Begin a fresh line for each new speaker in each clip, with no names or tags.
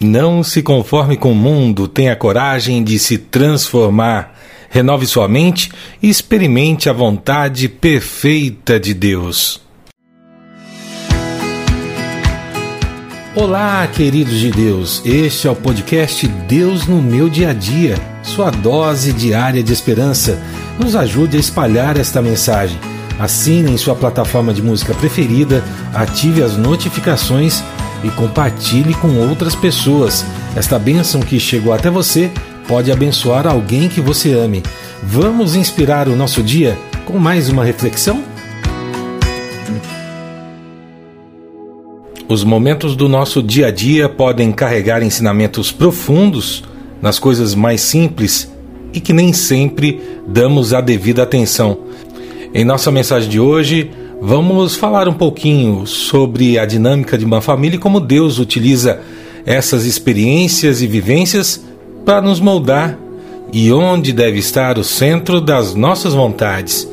Não se conforme com o mundo, tenha coragem de se transformar. Renove sua mente e experimente a vontade perfeita de Deus. Olá, queridos de Deus. Este é o podcast Deus no meu dia a dia, sua dose diária de esperança. Nos ajude a espalhar esta mensagem. Assine em sua plataforma de música preferida, ative as notificações e compartilhe com outras pessoas. Esta bênção que chegou até você pode abençoar alguém que você ame. Vamos inspirar o nosso dia com mais uma reflexão? Os momentos do nosso dia a dia podem carregar ensinamentos profundos nas coisas mais simples e que nem sempre damos a devida atenção. Em nossa mensagem de hoje, Vamos falar um pouquinho sobre a dinâmica de uma família e como Deus utiliza essas experiências e vivências para nos moldar e onde deve estar o centro das nossas vontades.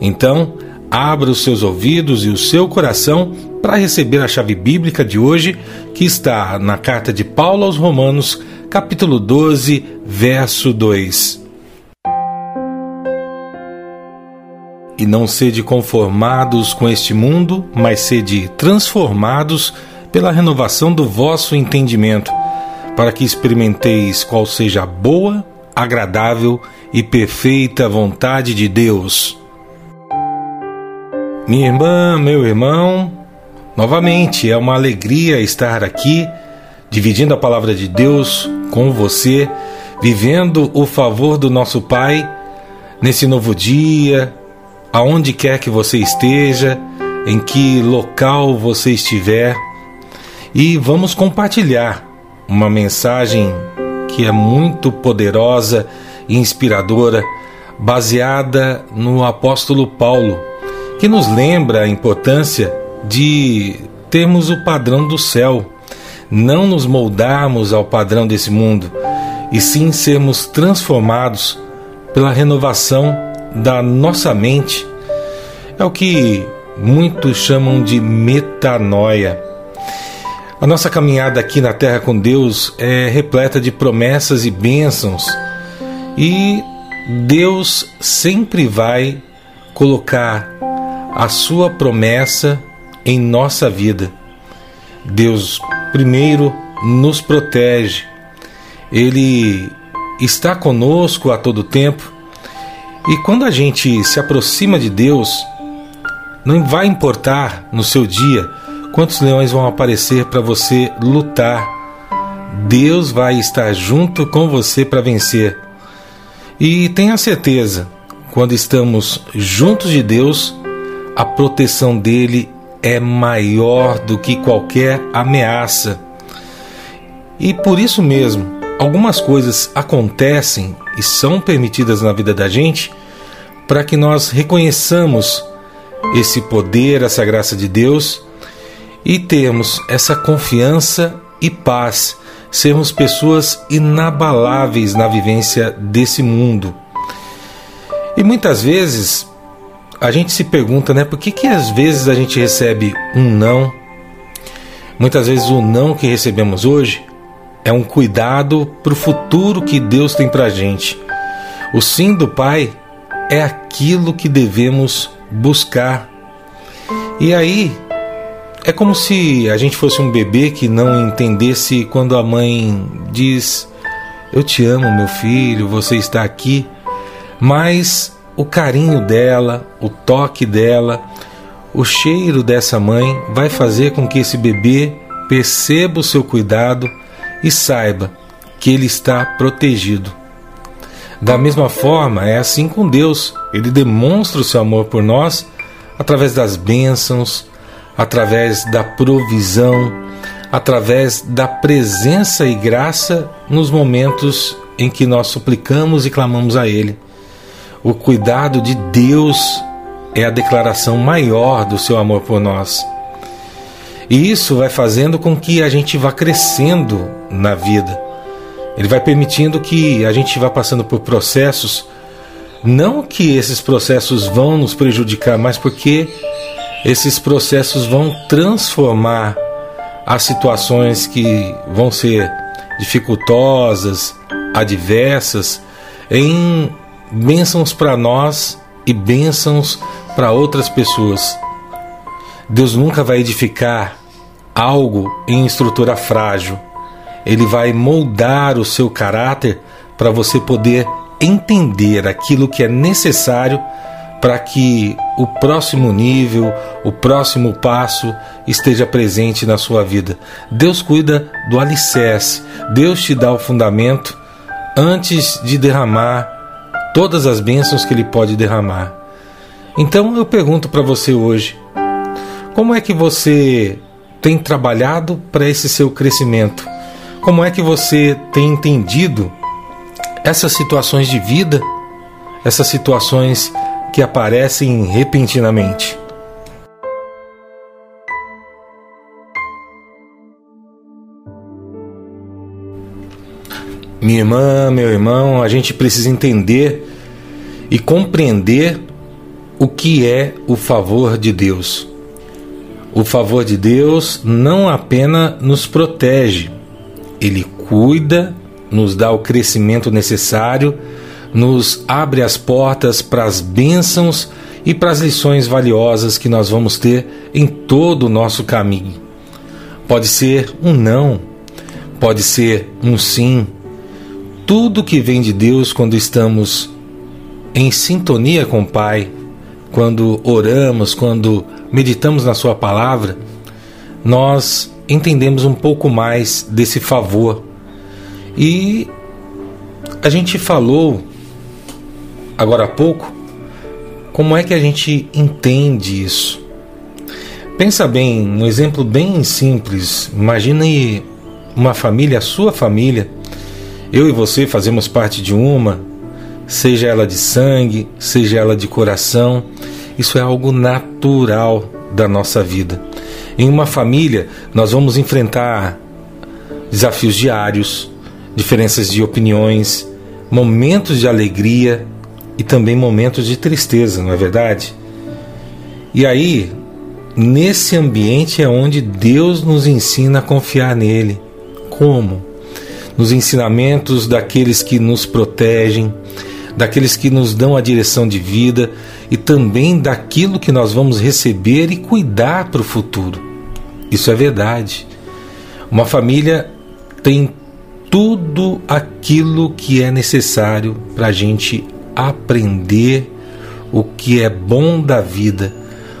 Então, abra os seus ouvidos e o seu coração para receber a chave bíblica de hoje, que está na carta de Paulo aos Romanos, capítulo 12, verso 2. E não sede conformados com este mundo, mas sede transformados pela renovação do vosso entendimento, para que experimenteis qual seja a boa, agradável e perfeita vontade de Deus. Minha irmã, meu irmão, novamente é uma alegria estar aqui, dividindo a palavra de Deus com você, vivendo o favor do nosso Pai nesse novo dia, aonde quer que você esteja, em que local você estiver, e vamos compartilhar uma mensagem que é muito poderosa e inspiradora, baseada no apóstolo Paulo, que nos lembra a importância de termos o padrão do céu, não nos moldarmos ao padrão desse mundo, e sim sermos transformados pela renovação da nossa mente é o que muitos chamam de metanoia. A nossa caminhada aqui na Terra com Deus é repleta de promessas e bênçãos, e Deus sempre vai colocar a sua promessa em nossa vida. Deus, primeiro, nos protege, Ele está conosco a todo tempo e quando a gente se aproxima de Deus, não vai importar no seu dia quantos leões vão aparecer para você lutar. Deus vai estar junto com você para vencer. E tenha certeza, quando estamos juntos de Deus, a proteção dele é maior do que qualquer ameaça. E por isso mesmo, algumas coisas acontecem e são permitidas na vida da gente para que nós reconheçamos esse poder, essa graça de Deus e termos essa confiança e paz, sermos pessoas inabaláveis na vivência desse mundo. E muitas vezes a gente se pergunta, né, por que que às vezes a gente recebe um não? Muitas vezes o não que recebemos hoje é um cuidado para o futuro que Deus tem para a gente. O sim do Pai é aquilo que devemos buscar. E aí, é como se a gente fosse um bebê que não entendesse quando a mãe diz: Eu te amo, meu filho, você está aqui. Mas o carinho dela, o toque dela, o cheiro dessa mãe vai fazer com que esse bebê perceba o seu cuidado e saiba que ele está protegido. Da mesma forma, é assim com Deus. Ele demonstra o seu amor por nós através das bênçãos, através da provisão, através da presença e graça nos momentos em que nós suplicamos e clamamos a Ele. O cuidado de Deus é a declaração maior do seu amor por nós. E isso vai fazendo com que a gente vá crescendo na vida. Ele vai permitindo que a gente vá passando por processos, não que esses processos vão nos prejudicar, mas porque esses processos vão transformar as situações que vão ser dificultosas, adversas, em bênçãos para nós e bênçãos para outras pessoas. Deus nunca vai edificar algo em estrutura frágil. Ele vai moldar o seu caráter para você poder entender aquilo que é necessário para que o próximo nível, o próximo passo esteja presente na sua vida. Deus cuida do alicerce, Deus te dá o fundamento antes de derramar todas as bênçãos que Ele pode derramar. Então eu pergunto para você hoje: como é que você tem trabalhado para esse seu crescimento? Como é que você tem entendido essas situações de vida, essas situações que aparecem repentinamente. Minha irmã, meu irmão, a gente precisa entender e compreender o que é o favor de Deus. O favor de Deus não apenas nos protege, ele cuida, nos dá o crescimento necessário nos abre as portas para as bênçãos e para as lições valiosas que nós vamos ter em todo o nosso caminho. Pode ser um não, pode ser um sim. Tudo que vem de Deus quando estamos em sintonia com o Pai, quando oramos, quando meditamos na Sua palavra, nós entendemos um pouco mais desse favor. E a gente falou agora há pouco, como é que a gente entende isso? Pensa bem, um exemplo bem simples. Imagine uma família, a sua família. Eu e você fazemos parte de uma, seja ela de sangue, seja ela de coração. Isso é algo natural da nossa vida. Em uma família, nós vamos enfrentar desafios diários, diferenças de opiniões, momentos de alegria e também momentos de tristeza, não é verdade? E aí, nesse ambiente é onde Deus nos ensina a confiar nele. Como? Nos ensinamentos daqueles que nos protegem, daqueles que nos dão a direção de vida e também daquilo que nós vamos receber e cuidar para o futuro. Isso é verdade. Uma família tem tudo aquilo que é necessário para a gente aprender o que é bom da vida,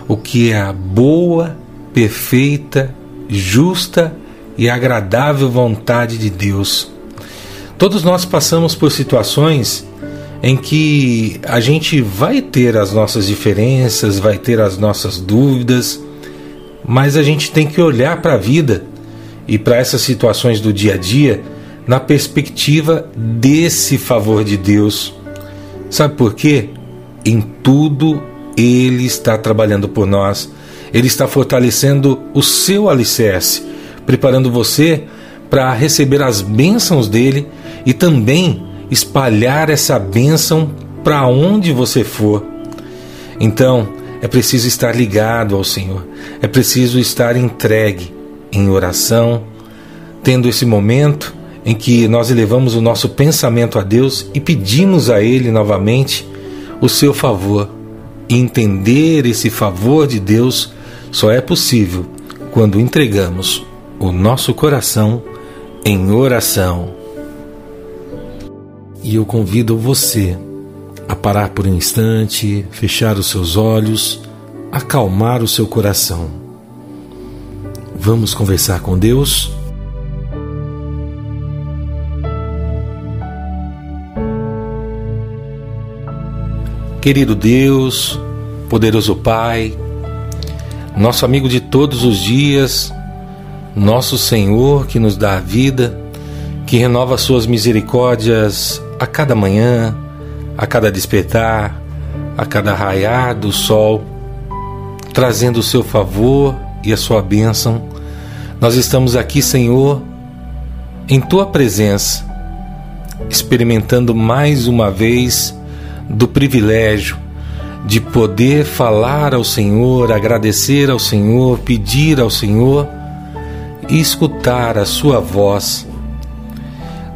o que é a boa, perfeita, justa e agradável vontade de Deus. Todos nós passamos por situações em que a gente vai ter as nossas diferenças, vai ter as nossas dúvidas, mas a gente tem que olhar para a vida e para essas situações do dia a dia na perspectiva desse favor de Deus Sabe por quê? Em tudo Ele está trabalhando por nós. Ele está fortalecendo o seu alicerce, preparando você para receber as bênçãos dele e também espalhar essa bênção para onde você for. Então, é preciso estar ligado ao Senhor, é preciso estar entregue em oração, tendo esse momento em que nós elevamos o nosso pensamento a Deus e pedimos a Ele novamente o seu favor. E entender esse favor de Deus só é possível quando entregamos o nosso coração em oração. E eu convido você a parar por um instante, fechar os seus olhos, acalmar o seu coração. Vamos conversar com Deus? Querido Deus, poderoso Pai, nosso amigo de todos os dias, nosso Senhor que nos dá a vida, que renova suas misericórdias a cada manhã, a cada despertar, a cada raiar do sol, trazendo o seu favor e a sua bênção. Nós estamos aqui, Senhor, em tua presença, experimentando mais uma vez do privilégio de poder falar ao Senhor, agradecer ao Senhor, pedir ao Senhor e escutar a Sua voz.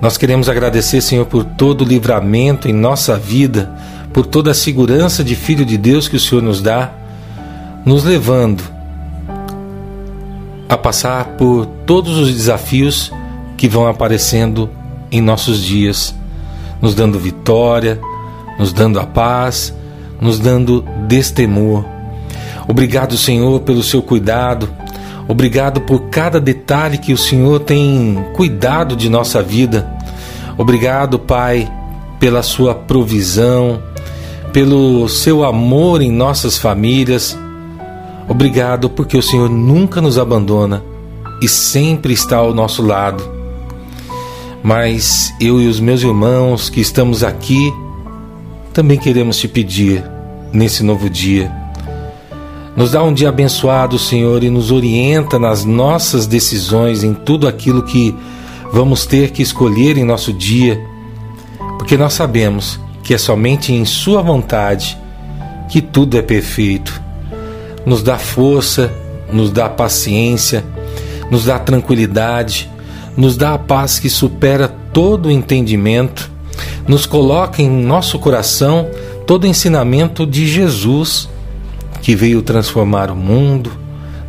Nós queremos agradecer, Senhor, por todo o livramento em nossa vida, por toda a segurança de Filho de Deus que o Senhor nos dá, nos levando a passar por todos os desafios que vão aparecendo em nossos dias, nos dando vitória, nos dando a paz, nos dando destemor. Obrigado, Senhor, pelo seu cuidado. Obrigado por cada detalhe que o Senhor tem cuidado de nossa vida. Obrigado, Pai, pela sua provisão, pelo seu amor em nossas famílias. Obrigado porque o Senhor nunca nos abandona e sempre está ao nosso lado. Mas eu e os meus irmãos que estamos aqui também queremos te pedir nesse novo dia. Nos dá um dia abençoado, Senhor, e nos orienta nas nossas decisões, em tudo aquilo que vamos ter que escolher em nosso dia, porque nós sabemos que é somente em Sua vontade que tudo é perfeito. Nos dá força, nos dá paciência, nos dá tranquilidade, nos dá a paz que supera todo o entendimento, nos coloca em nosso coração todo o ensinamento de Jesus, que veio transformar o mundo,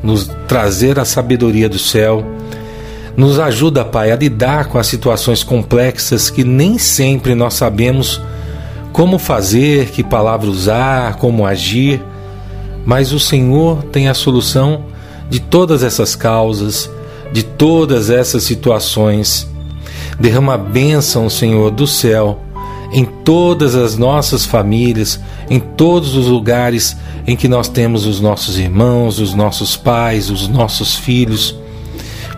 nos trazer a sabedoria do céu. Nos ajuda, Pai, a lidar com as situações complexas que nem sempre nós sabemos como fazer, que palavra usar, como agir, mas o Senhor tem a solução de todas essas causas de todas essas situações. Derrama a bênção, Senhor, do céu em todas as nossas famílias, em todos os lugares em que nós temos os nossos irmãos, os nossos pais, os nossos filhos,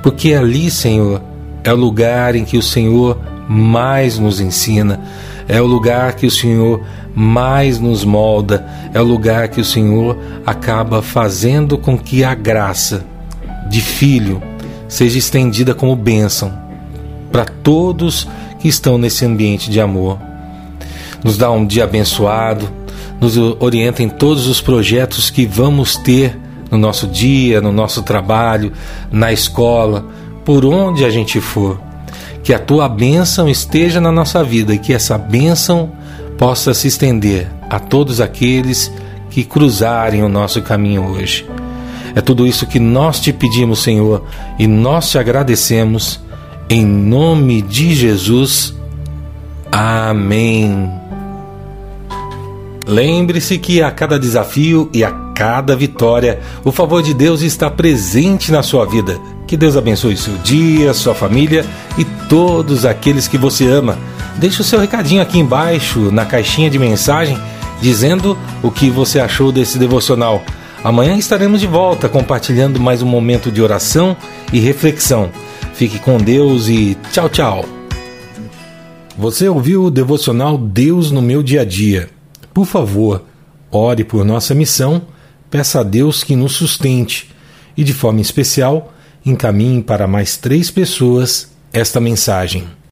porque ali, Senhor, é o lugar em que o Senhor mais nos ensina, é o lugar que o Senhor mais nos molda, é o lugar que o Senhor acaba fazendo com que a graça de filho seja estendida como bênção para todos que estão nesse ambiente de amor. Nos dá um dia abençoado, nos orienta em todos os projetos que vamos ter no nosso dia, no nosso trabalho, na escola, por onde a gente for. Que a tua bênção esteja na nossa vida e que essa bênção possa se estender a todos aqueles que cruzarem o nosso caminho hoje. É tudo isso que nós te pedimos, Senhor, e nós te agradecemos. Em nome de Jesus. Amém. Lembre-se que a cada desafio e a cada vitória, o favor de Deus está presente na sua vida. Que Deus abençoe seu dia, sua família e todos aqueles que você ama. Deixe o seu recadinho aqui embaixo na caixinha de mensagem dizendo o que você achou desse devocional. Amanhã estaremos de volta compartilhando mais um momento de oração e reflexão. Fique com Deus e tchau, tchau. Você ouviu o devocional Deus no meu dia a dia? Por favor, ore por nossa missão, peça a Deus que nos sustente e, de forma especial, encaminhe para mais três pessoas esta mensagem.